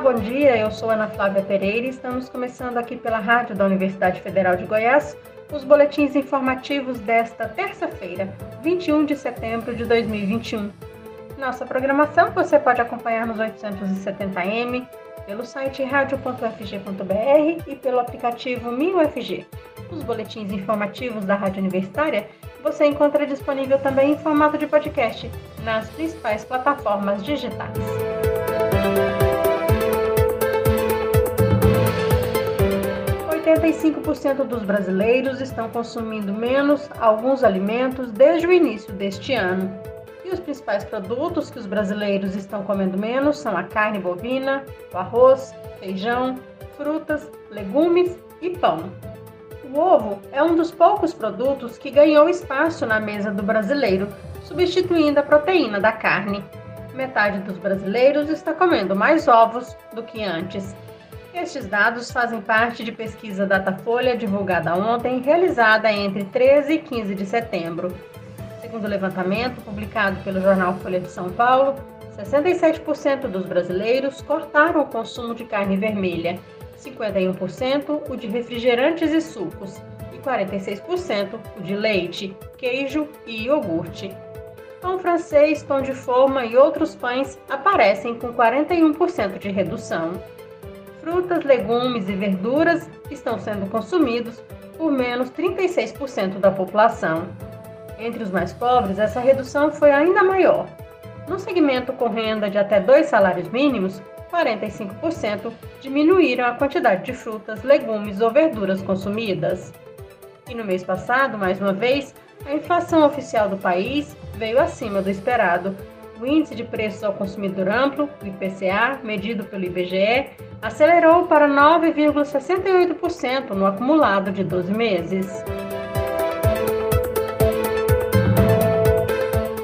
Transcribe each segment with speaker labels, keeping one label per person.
Speaker 1: bom dia. Eu sou Ana Flávia Pereira e estamos começando aqui pela Rádio da Universidade Federal de Goiás os boletins informativos desta terça-feira, 21 de setembro de 2021. Nossa programação você pode acompanhar nos 870m, pelo site radio.fg.br e pelo aplicativo MinUFG. Os boletins informativos da Rádio Universitária você encontra disponível também em formato de podcast nas principais plataformas digitais. 85% dos brasileiros estão consumindo menos alguns alimentos desde o início deste ano. E os principais produtos que os brasileiros estão comendo menos são a carne bovina, o arroz, feijão, frutas, legumes e pão. O ovo é um dos poucos produtos que ganhou espaço na mesa do brasileiro, substituindo a proteína da carne. Metade dos brasileiros está comendo mais ovos do que antes. Estes dados fazem parte de pesquisa Datafolha divulgada ontem, realizada entre 13 e 15 de setembro. Segundo o levantamento publicado pelo jornal Folha de São Paulo, 67% dos brasileiros cortaram o consumo de carne vermelha, 51% o de refrigerantes e sucos e 46% o de leite, queijo e iogurte. Pão francês, pão de forma e outros pães aparecem com 41% de redução frutas, legumes e verduras estão sendo consumidos por menos 36% da população. Entre os mais pobres, essa redução foi ainda maior. No segmento com renda de até dois salários mínimos, 45% diminuíram a quantidade de frutas, legumes ou verduras consumidas. E no mês passado, mais uma vez, a inflação oficial do país veio acima do esperado. O índice de preços ao consumidor amplo, o IPCA, medido pelo IBGE, acelerou para 9,68% no acumulado de 12 meses.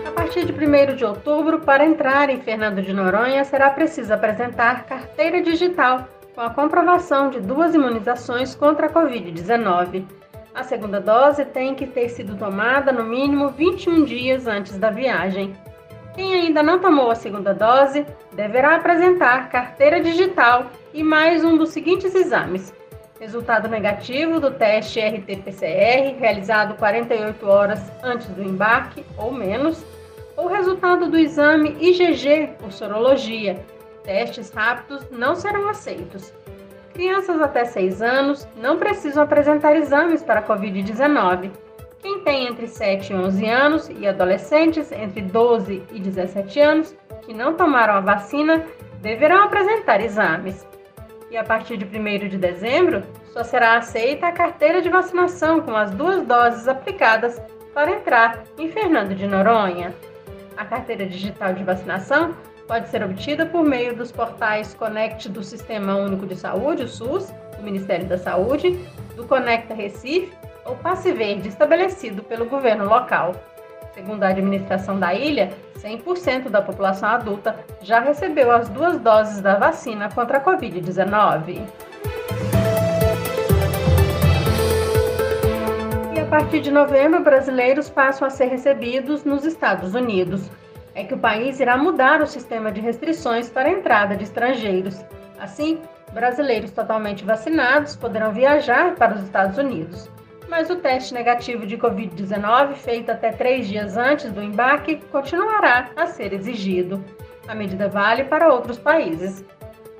Speaker 1: A partir de 1 de outubro, para entrar em Fernando de Noronha, será preciso apresentar carteira digital com a comprovação de duas imunizações contra a Covid-19. A segunda dose tem que ter sido tomada no mínimo 21 dias antes da viagem. Quem ainda não tomou a segunda dose deverá apresentar carteira digital e mais um dos seguintes exames: resultado negativo do teste RT-PCR realizado 48 horas antes do embarque ou menos, ou resultado do exame IgG por sorologia. Testes rápidos não serão aceitos. Crianças até 6 anos não precisam apresentar exames para COVID-19. Quem tem entre 7 e 11 anos e adolescentes entre 12 e 17 anos que não tomaram a vacina deverão apresentar exames. E a partir de 1 de dezembro, só será aceita a carteira de vacinação com as duas doses aplicadas para entrar em Fernando de Noronha. A carteira digital de vacinação pode ser obtida por meio dos portais Conect do Sistema Único de Saúde, o SUS, do Ministério da Saúde, do Conecta Recife ou Passe Verde estabelecido pelo governo local. Segundo a administração da ilha, 100% da população adulta já recebeu as duas doses da vacina contra a Covid-19. E a partir de novembro, brasileiros passam a ser recebidos nos Estados Unidos. É que o país irá mudar o sistema de restrições para a entrada de estrangeiros. Assim, brasileiros totalmente vacinados poderão viajar para os Estados Unidos mas o teste negativo de Covid-19, feito até três dias antes do embarque, continuará a ser exigido. A medida vale para outros países.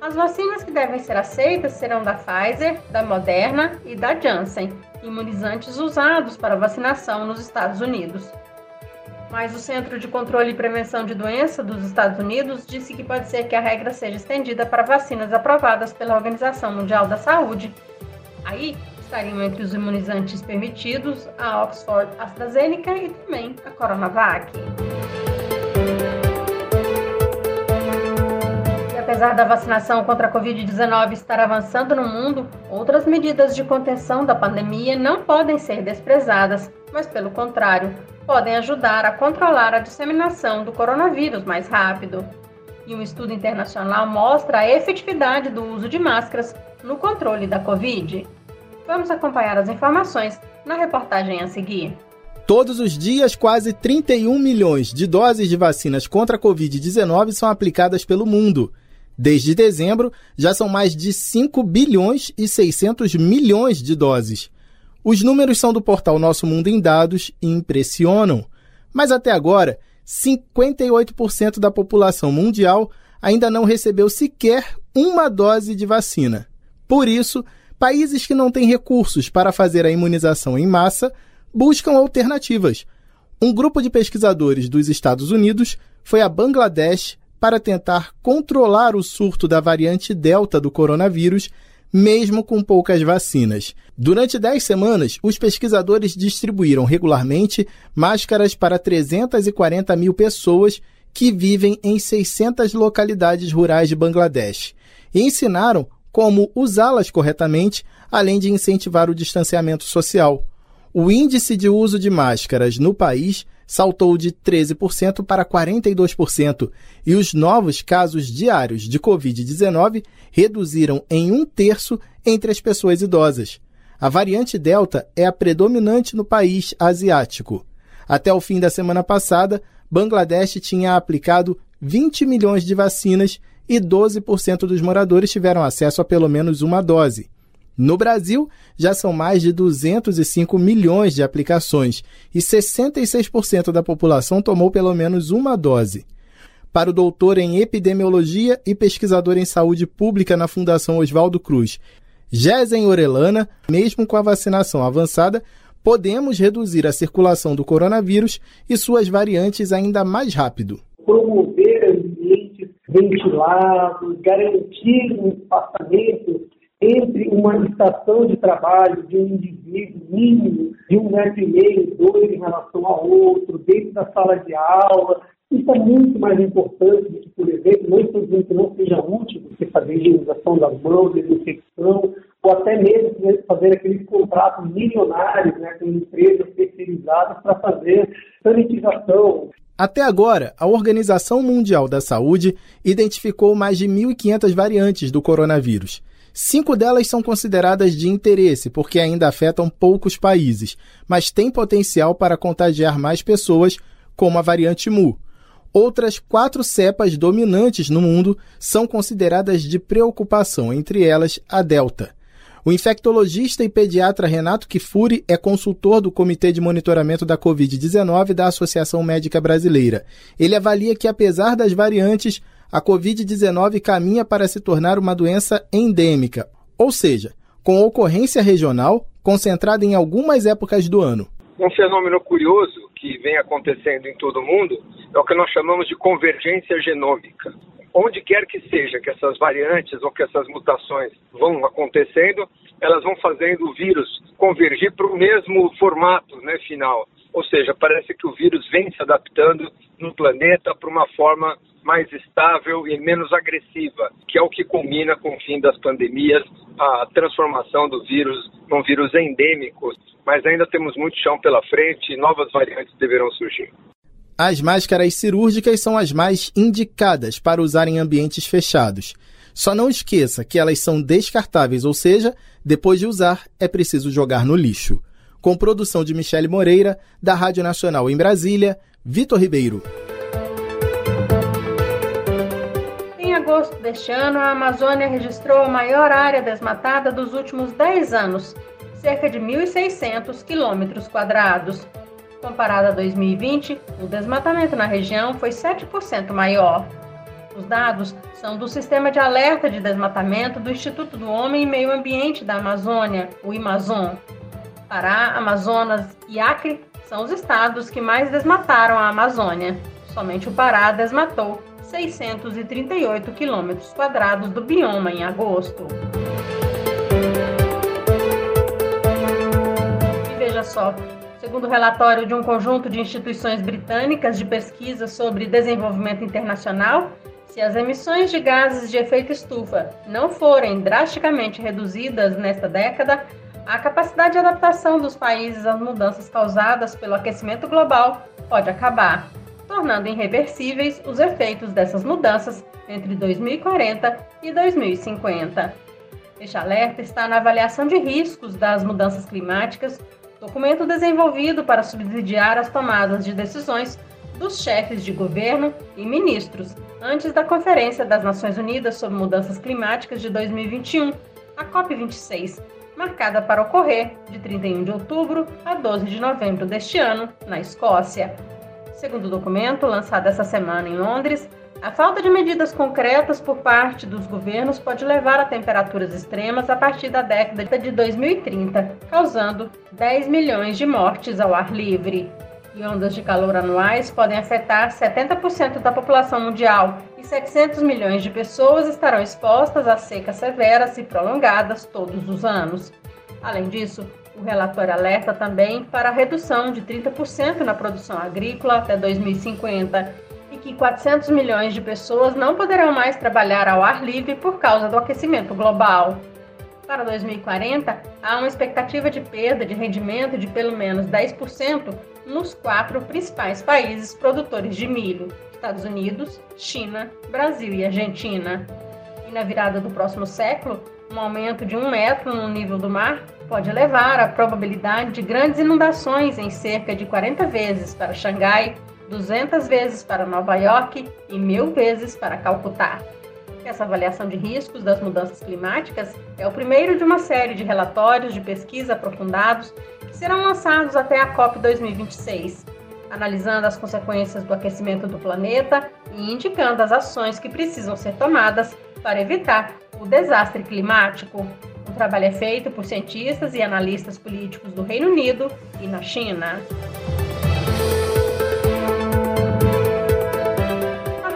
Speaker 1: As vacinas que devem ser aceitas serão da Pfizer, da Moderna e da Janssen, imunizantes usados para vacinação nos Estados Unidos. Mas o Centro de Controle e Prevenção de Doença dos Estados Unidos disse que pode ser que a regra seja estendida para vacinas aprovadas pela Organização Mundial da Saúde. Aí, estariam entre os imunizantes permitidos a Oxford AstraZeneca e também a Coronavac. E apesar da vacinação contra a Covid-19 estar avançando no mundo, outras medidas de contenção da pandemia não podem ser desprezadas, mas, pelo contrário, podem ajudar a controlar a disseminação do coronavírus mais rápido. E um estudo internacional mostra a efetividade do uso de máscaras no controle da Covid. Vamos acompanhar as informações na reportagem a seguir.
Speaker 2: Todos os dias, quase 31 milhões de doses de vacinas contra a Covid-19 são aplicadas pelo mundo. Desde dezembro, já são mais de 5 bilhões e 600 milhões de doses. Os números são do portal Nosso Mundo em Dados e impressionam. Mas até agora, 58% da população mundial ainda não recebeu sequer uma dose de vacina. Por isso, países que não têm recursos para fazer a imunização em massa buscam alternativas. Um grupo de pesquisadores dos Estados Unidos foi a Bangladesh para tentar controlar o surto da variante Delta do coronavírus, mesmo com poucas vacinas. Durante 10 semanas, os pesquisadores distribuíram regularmente máscaras para 340 mil pessoas que vivem em 600 localidades rurais de Bangladesh e ensinaram como usá-las corretamente, além de incentivar o distanciamento social. O índice de uso de máscaras no país saltou de 13% para 42%, e os novos casos diários de Covid-19 reduziram em um terço entre as pessoas idosas. A variante Delta é a predominante no país asiático. Até o fim da semana passada, Bangladesh tinha aplicado 20 milhões de vacinas e 12% dos moradores tiveram acesso a pelo menos uma dose. No Brasil, já são mais de 205 milhões de aplicações e 66% da população tomou pelo menos uma dose. Para o doutor em epidemiologia e pesquisador em saúde pública na Fundação Oswaldo Cruz, Gesen Orelana, mesmo com a vacinação avançada, podemos reduzir a circulação do coronavírus e suas variantes ainda mais rápido.
Speaker 3: Promover ventilados, garantir um espaçamento entre uma estação de trabalho de um indivíduo mínimo de um metro e meio, dois em relação ao outro, dentro da sala de aula. Isso é muito mais importante do que, por exemplo, não estou dizendo que não seja útil você fazer higienização das mãos, desinfecção, ou até mesmo fazer aqueles contratos milionários né, com empresas terceirizadas para fazer sanitização.
Speaker 2: Até agora, a Organização Mundial da Saúde identificou mais de 1.500 variantes do coronavírus. Cinco delas são consideradas de interesse porque ainda afetam poucos países, mas têm potencial para contagiar mais pessoas, como a variante Mu. Outras quatro cepas dominantes no mundo são consideradas de preocupação, entre elas a Delta. O infectologista e pediatra Renato Kifuri é consultor do Comitê de Monitoramento da Covid-19 da Associação Médica Brasileira. Ele avalia que, apesar das variantes, a Covid-19 caminha para se tornar uma doença endêmica, ou seja, com ocorrência regional concentrada em algumas épocas do ano.
Speaker 4: Um fenômeno curioso que vem acontecendo em todo o mundo é o que nós chamamos de convergência genômica. Onde quer que seja que essas variantes ou que essas mutações vão acontecendo, elas vão fazendo o vírus convergir para o mesmo formato né, final. Ou seja, parece que o vírus vem se adaptando no planeta para uma forma mais estável e menos agressiva, que é o que culmina com o fim das pandemias, a transformação do vírus num vírus endêmico. Mas ainda temos muito chão pela frente e novas variantes deverão surgir.
Speaker 2: As máscaras cirúrgicas são as mais indicadas para usar em ambientes fechados. Só não esqueça que elas são descartáveis, ou seja, depois de usar, é preciso jogar no lixo. Com produção de Michele Moreira, da Rádio Nacional em Brasília, Vitor Ribeiro.
Speaker 1: agosto deste ano, a Amazônia registrou a maior área desmatada dos últimos 10 anos, cerca de 1.600 quilômetros quadrados. Comparado a 2020, o desmatamento na região foi 7% maior. Os dados são do Sistema de Alerta de Desmatamento do Instituto do Homem e Meio Ambiente da Amazônia, o IMAZON. Pará, Amazonas e Acre são os estados que mais desmataram a Amazônia. Somente o Pará desmatou 638 quilômetros quadrados do bioma em agosto. E veja só, segundo o relatório de um conjunto de instituições britânicas de pesquisa sobre desenvolvimento internacional, se as emissões de gases de efeito estufa não forem drasticamente reduzidas nesta década, a capacidade de adaptação dos países às mudanças causadas pelo aquecimento global pode acabar tornando irreversíveis os efeitos dessas mudanças entre 2040 e 2050. Este alerta está na avaliação de riscos das mudanças climáticas, documento desenvolvido para subsidiar as tomadas de decisões dos chefes de governo e ministros, antes da Conferência das Nações Unidas sobre Mudanças Climáticas de 2021, a COP26, marcada para ocorrer de 31 de outubro a 12 de novembro deste ano, na Escócia. Segundo o documento lançado essa semana em Londres, a falta de medidas concretas por parte dos governos pode levar a temperaturas extremas a partir da década de 2030, causando 10 milhões de mortes ao ar livre. E ondas de calor anuais podem afetar 70% da população mundial e 700 milhões de pessoas estarão expostas a secas severas e prolongadas todos os anos. Além disso, o relatório alerta também para a redução de 30% na produção agrícola até 2050 que 400 milhões de pessoas não poderão mais trabalhar ao ar livre por causa do aquecimento global. Para 2040, há uma expectativa de perda de rendimento de pelo menos 10% nos quatro principais países produtores de milho: Estados Unidos, China, Brasil e Argentina. E na virada do próximo século, um aumento de um metro no nível do mar pode levar à probabilidade de grandes inundações em cerca de 40 vezes para Xangai, 200 vezes para Nova York e mil vezes para Calcutá. Essa avaliação de riscos das mudanças climáticas é o primeiro de uma série de relatórios de pesquisa aprofundados que serão lançados até a COP 2026, analisando as consequências do aquecimento do planeta e indicando as ações que precisam ser tomadas para evitar o desastre climático. O trabalho é feito por cientistas e analistas políticos do Reino Unido e na China.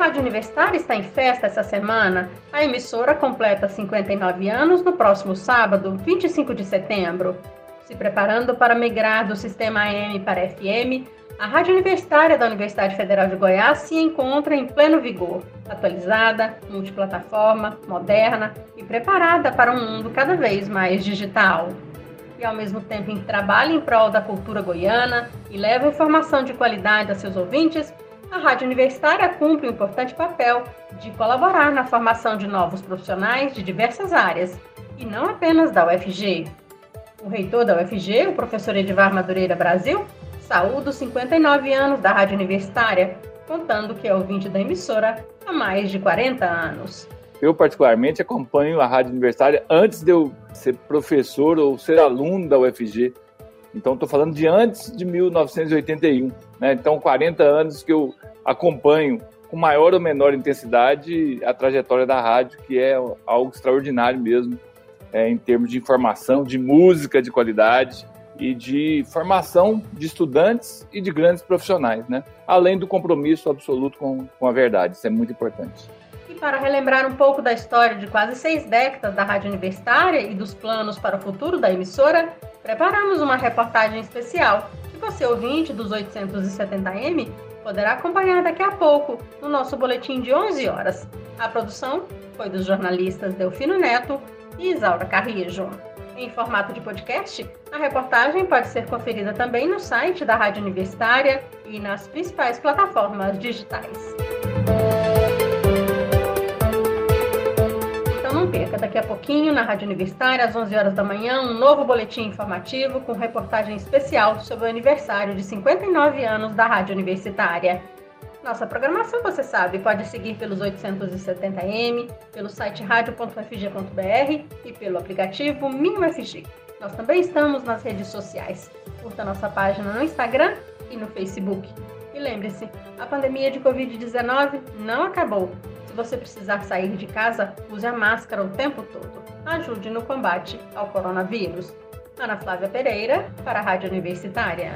Speaker 1: Rádio Universitária está em festa essa semana. A emissora completa 59 anos no próximo sábado, 25 de setembro. Se preparando para migrar do sistema AM para FM, a Rádio Universitária da Universidade Federal de Goiás se encontra em pleno vigor, atualizada, multiplataforma, moderna e preparada para um mundo cada vez mais digital. E ao mesmo tempo em trabalha em prol da cultura goiana e leva informação de qualidade a seus ouvintes, a Rádio Universitária cumpre um importante papel de colaborar na formação de novos profissionais de diversas áreas, e não apenas da UFG. O reitor da UFG, o professor Edivar Madureira Brasil, saúda os 59 anos da Rádio Universitária, contando que é ouvinte da emissora há mais de 40 anos.
Speaker 5: Eu, particularmente, acompanho a Rádio Universitária antes de eu ser professor ou ser aluno da UFG. Então, estou falando de antes de 1981. Né? Então, 40 anos que eu acompanho com maior ou menor intensidade a trajetória da rádio, que é algo extraordinário mesmo, é, em termos de informação, de música de qualidade e de formação de estudantes e de grandes profissionais, né? além do compromisso absoluto com, com a verdade. Isso é muito importante.
Speaker 1: E para relembrar um pouco da história de quase seis décadas da Rádio Universitária e dos planos para o futuro da emissora, preparamos uma reportagem especial que você, ouvinte dos 870M, poderá acompanhar daqui a pouco no nosso boletim de 11 horas. A produção foi dos jornalistas Delfino Neto e Isaura Carrijo. Em formato de podcast, a reportagem pode ser conferida também no site da Rádio Universitária e nas principais plataformas digitais. Daqui a pouquinho na Rádio Universitária, às 11 horas da manhã, um novo boletim informativo com reportagem especial sobre o aniversário de 59 anos da Rádio Universitária. Nossa programação, você sabe, pode seguir pelos 870M, pelo site radio.fg.br e pelo aplicativo MinUFG. Nós também estamos nas redes sociais. Curta nossa página no Instagram e no Facebook. E lembre-se, a pandemia de Covid-19 não acabou. Se você precisar sair de casa, use a máscara o tempo todo. Ajude no combate ao coronavírus. Ana Flávia Pereira, para a Rádio Universitária.